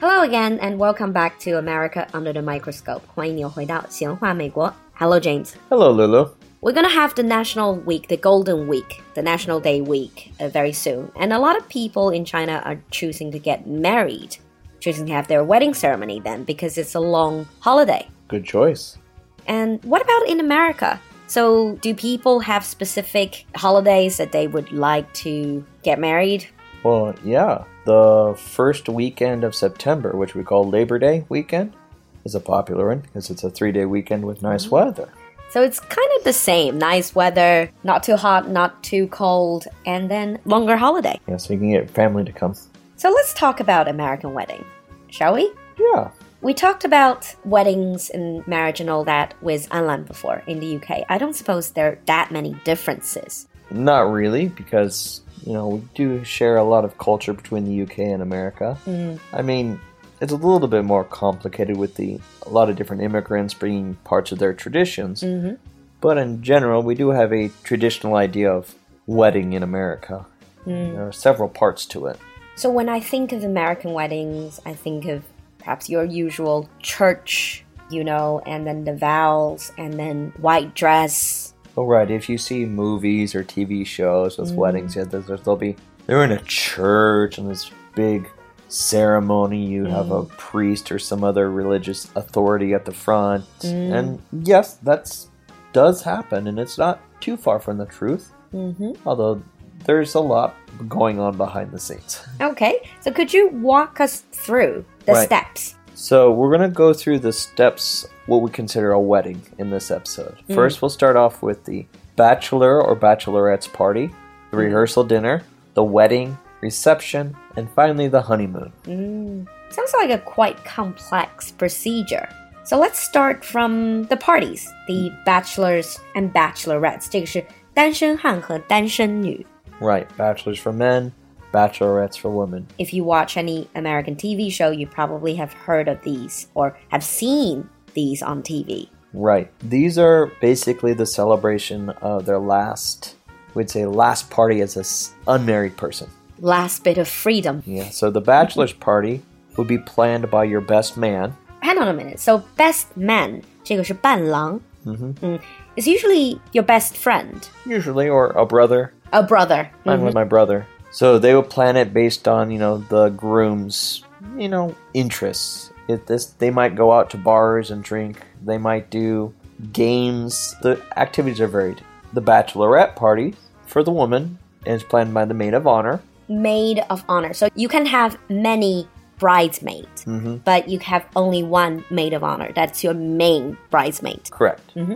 Hello again and welcome back to America Under the Microscope. 欢迎你回到闲话美国. Hello James. Hello, Lulu. We're gonna have the National Week, the Golden Week, the National Day Week uh, very soon. And a lot of people in China are choosing to get married, choosing to have their wedding ceremony then because it's a long holiday. Good choice. And what about in America? So, do people have specific holidays that they would like to get married? well, yeah. The first weekend of September, which we call Labor Day weekend, is a popular one because it's a three day weekend with nice mm-hmm. weather. So it's kind of the same. Nice weather, not too hot, not too cold, and then longer holiday. Yeah, so you can get family to come. So let's talk about American wedding, shall we? Yeah. We talked about weddings and marriage and all that with Anlan before in the UK. I don't suppose there are that many differences. Not really, because, you know, we do share a lot of culture between the UK and America. Mm-hmm. I mean, it's a little bit more complicated with the a lot of different immigrants bringing parts of their traditions. Mm-hmm. But in general, we do have a traditional idea of wedding in America. Mm. There are several parts to it. So when I think of American weddings, I think of perhaps your usual church, you know, and then the vows, and then white dress. Oh, right. If you see movies or TV shows with mm-hmm. weddings, yeah, they'll be they're in a church and this big ceremony. You have a mm. priest or some other religious authority at the front, mm. and yes, that's does happen, and it's not too far from the truth. Mm-hmm. Although there's a lot going on behind the scenes. Okay, so could you walk us through the Right. steps? So we're gonna go through the steps, what we consider a wedding in this episode. First, we'll start off with the bachelor or bachelorette's party, the rehearsal dinner, the wedding, reception, and finally the honeymoon. Sounds like a quite complex procedure. So let's start from the parties, the bachelors and bachelorettes. 这个是单身汉和单身女. Right, bachelors for men, bachelorettes for women. If you watch any American TV show, you probably have heard of these or have seen these on TV. Right, these are basically the celebration of their last, we'd say, last party as an unmarried person. Last bit of freedom. Yeah, so the bachelor's party would be planned by your best man. Hang on a minute. So best man, 这个是伴郎. Mm. Is usually your best friend, usually, or a brother. a brother. Mine was my brother. So they would plan it based on, you know, the groom's, you know, interests. if this, they might go out to bars and drink. They might do games. The activities are varied. The bachelorette party for the woman is planned by the maid of honor. maid of honor. So you can have many bridesmaids, mm-hmm. but you have only one maid of honor. That's your main bridesmaid. Correct. Mm-hmm.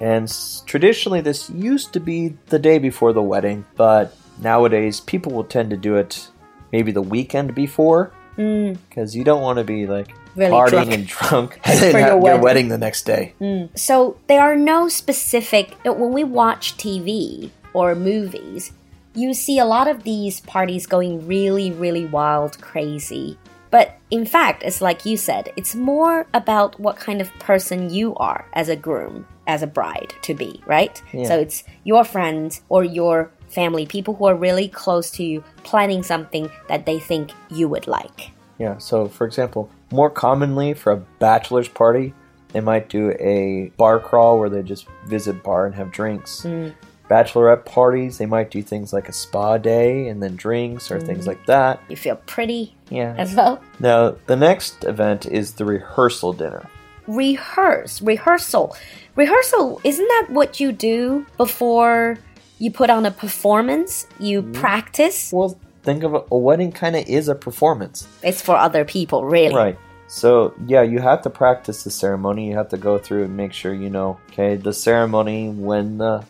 And s- traditionally, this used to be the day before the wedding, but nowadays people will tend to do it maybe the weekend before mm. because you don't want to be like Really partying drunk. and drunk and then For have your your wedding. wedding the next day. Mm. So there are no specific. Uh, when we watch TV or movies, you see a lot of these parties going really, really wild, crazy. But in fact, it's like you said, it's more about what kind of person you are as a groom, as a bride to be, right? Yeah. So it's your friends or your family, people who are really close to you, planning something that they think you would like. Yeah, so for example, more commonly for a bachelor's party, they might do a bar crawl where they just visit bar and have drinks. Hmm. Bachelorette parties, they might do things like a spa day and then drinks or things hmm. like that. You feel pretty Yeah. as well. Now, the next event is the rehearsal dinner. rehearse rehearsal rehearsal isn't that what you do before you put on a performance you hmm. practice Well, think of a, a wedding kind of is a performance. it's for other people really Right. So, yeah, you have to practice the ceremony. You have to go through and make sure you know, okay, the ceremony, when the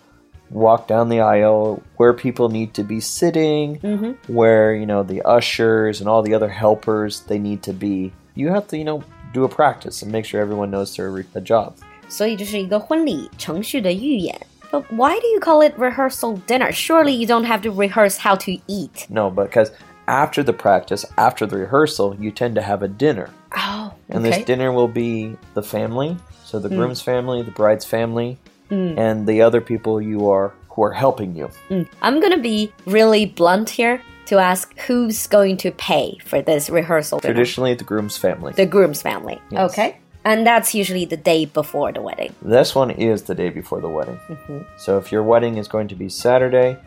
walk down the aisle, where people need to be sitting, where, you know, the ushers and all the other helpers, they need to be. You have to, you know, do a practice and make sure everyone knows their re- the job. 所以就是一个婚礼程序的预演 but why do you call it rehearsal dinner surely you don't have to rehearse how to eat No, because after the practice, after the rehearsal, you tend to have a dinner. And okay this dinner will be the family, so the hmm. groom's family, the bride's family, hmm. and the other people you are who are helping you. Hmm. I'm gonna be really blunt here. to ask who's going to pay for this rehearsal dinner. Traditionally, the groom's family. The groom's family. Yes. Okay. And that's usually the day before the wedding. This one is the day before the wedding. Mm-hmm. So if your wedding is going to be Saturday,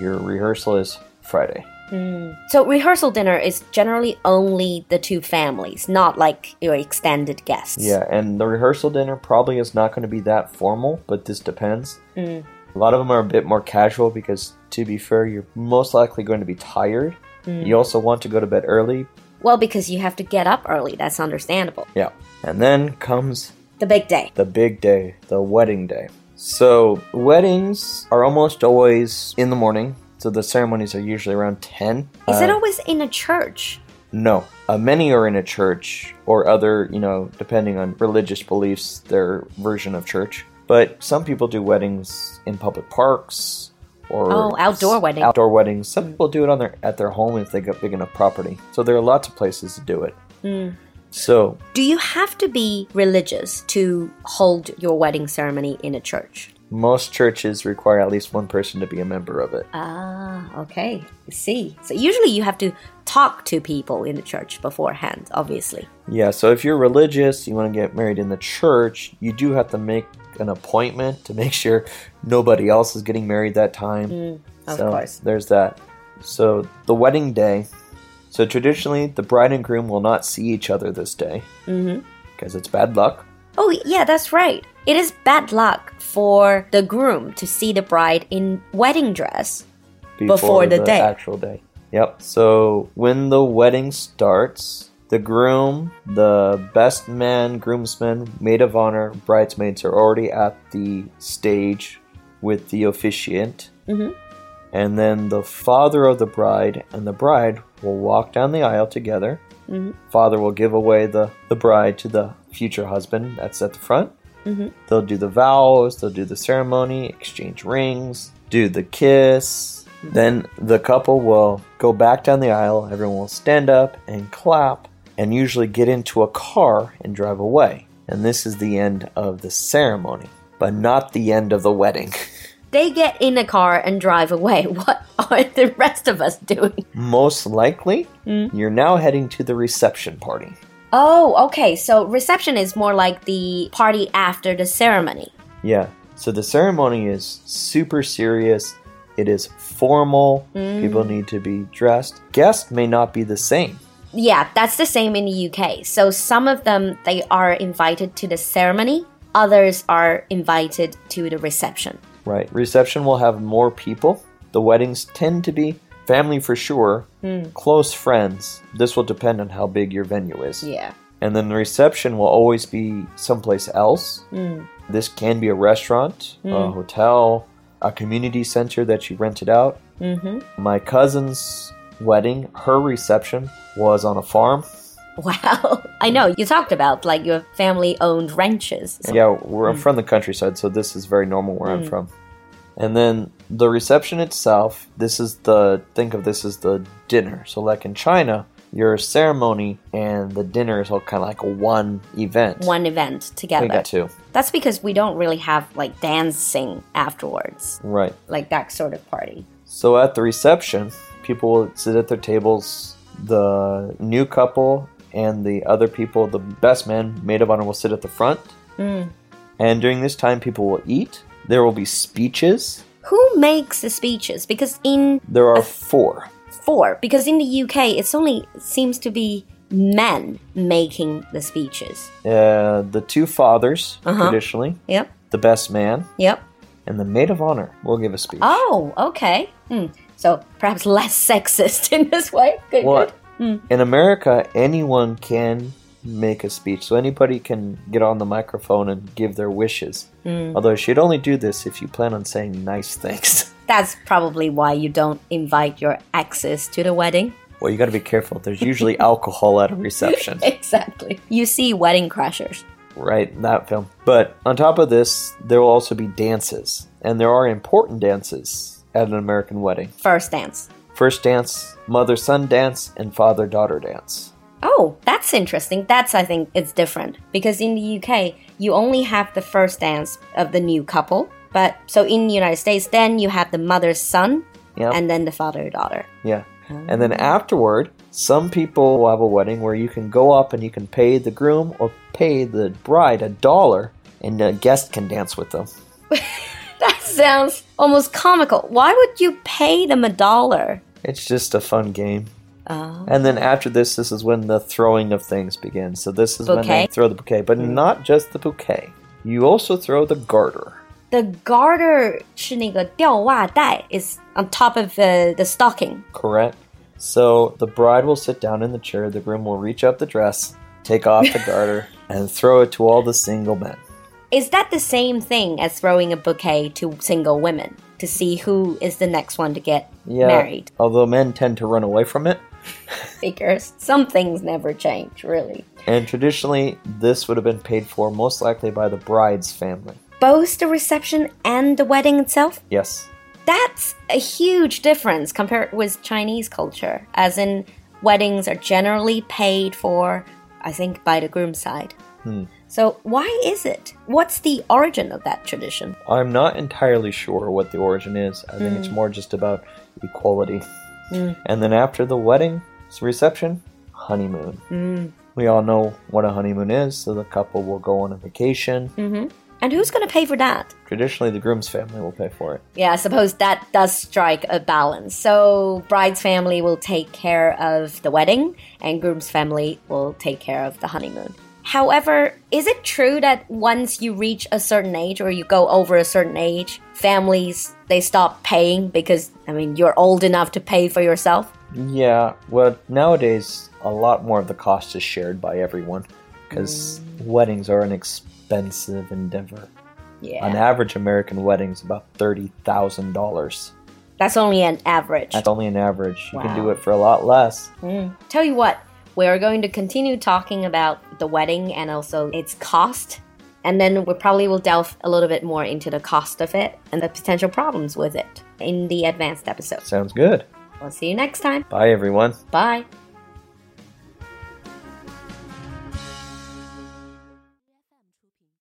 your rehearsal is Friday. Mm. So rehearsal dinner is generally only the two families, not like your extended guests. Yeah, and the rehearsal dinner probably is not going to be that formal, but this depends. Mm. A lot of them are a bit more casual because, to be fair, you're most likely going to be tired. Mm. You also want to go to bed early. Well, because you have to get up early, that's understandable. Yeah. And then comes The big day. the big day, the wedding day. So, weddings are almost always in the morning. So, the ceremonies are usually around 10. Is Uh, it always in a church? No. Uh, many are in a church or other, you know, depending on religious beliefs, their version of church. But some people do weddings in public parks or Oh, outdoor wedding. Outdoor weddings. Some people do it on their at their home if they got big enough property. So there are lots of places to do it. So Do you have to be religious to hold your wedding ceremony in a church? Most churches require at least one person to be a member of it. Ah, okay. I see. So usually you have to talk to people in the church beforehand, obviously. Yeah, so if you're religious, you want to get married in the church, you do have to make an appointment to make sure nobody else is getting married that time. of so course. There's that. So the wedding day. So traditionally, the bride and groom will not see each other this day because it's bad luck. Oh, yeah, that's right. It is bad luck for the groom to see the bride in wedding dress. Before the day. actual day. Yep. So when the wedding starts, the groom, the best man, groomsmen, maid of honor, bridesmaids are already at the stage with the officiant. Mhm. And then the father of the bride and the bride will walk down the aisle together. Mhm. Father will give away the, the bride to the future husband that's at the front. Mhm. They'll do the vows, they'll do the ceremony, exchange rings, do the kiss. Then the couple will go back down the aisle, everyone will stand up and clap, and usually get into a car and drive away. And this is the end of the ceremony, but not the end of the wedding. They get in a car and drive away. What are the rest of us doing? Most likely, hmm? you're now heading to the reception party. Oh, okay. So reception is more like the party after the ceremony. Yeah. So the ceremony is super serious. It is formal. Hmm. People need to be dressed. Guests may not be the same. Yeah, that's the same in the UK. So some of them they are invited to the ceremony, others are invited to the reception. Right. Reception will have more people. The weddings tend to be family for sure, hmm. close friends. This will depend on how big your venue is. Yeah. And then the reception will always be someplace else. Hmm. This can be a restaurant, a hmm. hotel, a community center that you rented out. Mhm. My cousin's wedding, her reception was on a farm. Wow. I know you talked about like your family owned ranches. So- Yeah, we're mm. from the countryside, so this is very normal where I'm mm. from. And then the reception itself, this is the think of this as the dinner. So like in China, your ceremony and the dinner is all kind of like one event. One event together. we together. got two. That's because we don't really have like dancing afterwards, Right. like that sort of party. So at the reception, people will sit at their tables. The new couple and the other people, the best man, maid of honor, will sit at the front. And during this time, people will eat. There will be speeches. Who makes the speeches? Because in There are four. four, because in the UK it's only seems to be men making the speeches. Uh, the two fathers, Uh-huh. traditionally, Yep. the best man, Yep. and the maid of honor will give a speech. Oh, okay. Hmm. So perhaps less sexist in this way. Good. Well, good. In America, anyone can make a speech, so anybody can get on the microphone and give their wishes. Hmm. Although you should only do this if you plan on saying nice things. That's probably why you don't invite your exes to the wedding. well, you got to be careful. There's usually alcohol at a reception, Exactly. You see wedding crashers. right? That film. But on top of this, there will also be dances, and there are important dances at an American wedding. First dance. First dance, mother son dance, and father daughter dance. Oh, that's interesting. That's, I think, it's different. Because in the UK, you only have the first dance of the new couple. But so in the United States, then you have the mother's son Yep. and then the father daughter. Yeah. Oh. And then afterward, some people will have a wedding where you can go up and you can pay the groom or pay the bride a dollar and a guest can dance with them. That sounds almost comical. Why would you pay them a dollar? It's just a fun game. Oh. And then after this, this is when the throwing of things begins. So this is when Bouquet? they throw the bouquet, but not just the bouquet. You also throw the garter. The garter 是那个吊袜带 is on top of the, the stocking. Correct. So the bride will sit down in the chair, the groom will reach up the dress, take off the garter, and throw it to all the single men. Is that the same thing as throwing a bouquet to single women To see who is the next one to get Yeah. married? Although men tend to run away from it. Figures some things never change, really. And traditionally, this would have been paid for most likely by the bride's family. Both the reception and the wedding itself? Yes. That's a huge difference compared with Chinese culture, as in weddings are generally paid for, I think, by the groom's side. Hmm. So why is it? What's the origin of that tradition? I'm not entirely sure what the origin is. I think it's hmm. more just about equality. Hmm. And then after the wedding, reception, honeymoon. Hmm. We all know what a honeymoon is, so the couple will go on a vacation. Mm-hmm. And who's going to pay for that? Traditionally, the groom's family will pay for it. Yeah, I suppose that does strike a balance. So, bride's family will take care of the wedding, and groom's family will take care of the honeymoon. However, is it true that once you reach a certain age or you go over a certain age, families they stop paying because I mean you're old enough to pay for yourself? Yeah, well, nowadays, a lot more of the cost is shared by everyone because mm. weddings are an expensive endeavor. Yeah. An average American wedding is about $30,000. That's only an average. That's only an average. You can do it for a lot less. Mm. Tell you what, we are going to continue talking about the wedding and also its cost. And then we probably will delve a little bit more into the cost of it and the potential problems with it in the advanced episode. Sounds good. We'll see you next time. Bye, everyone. Bye.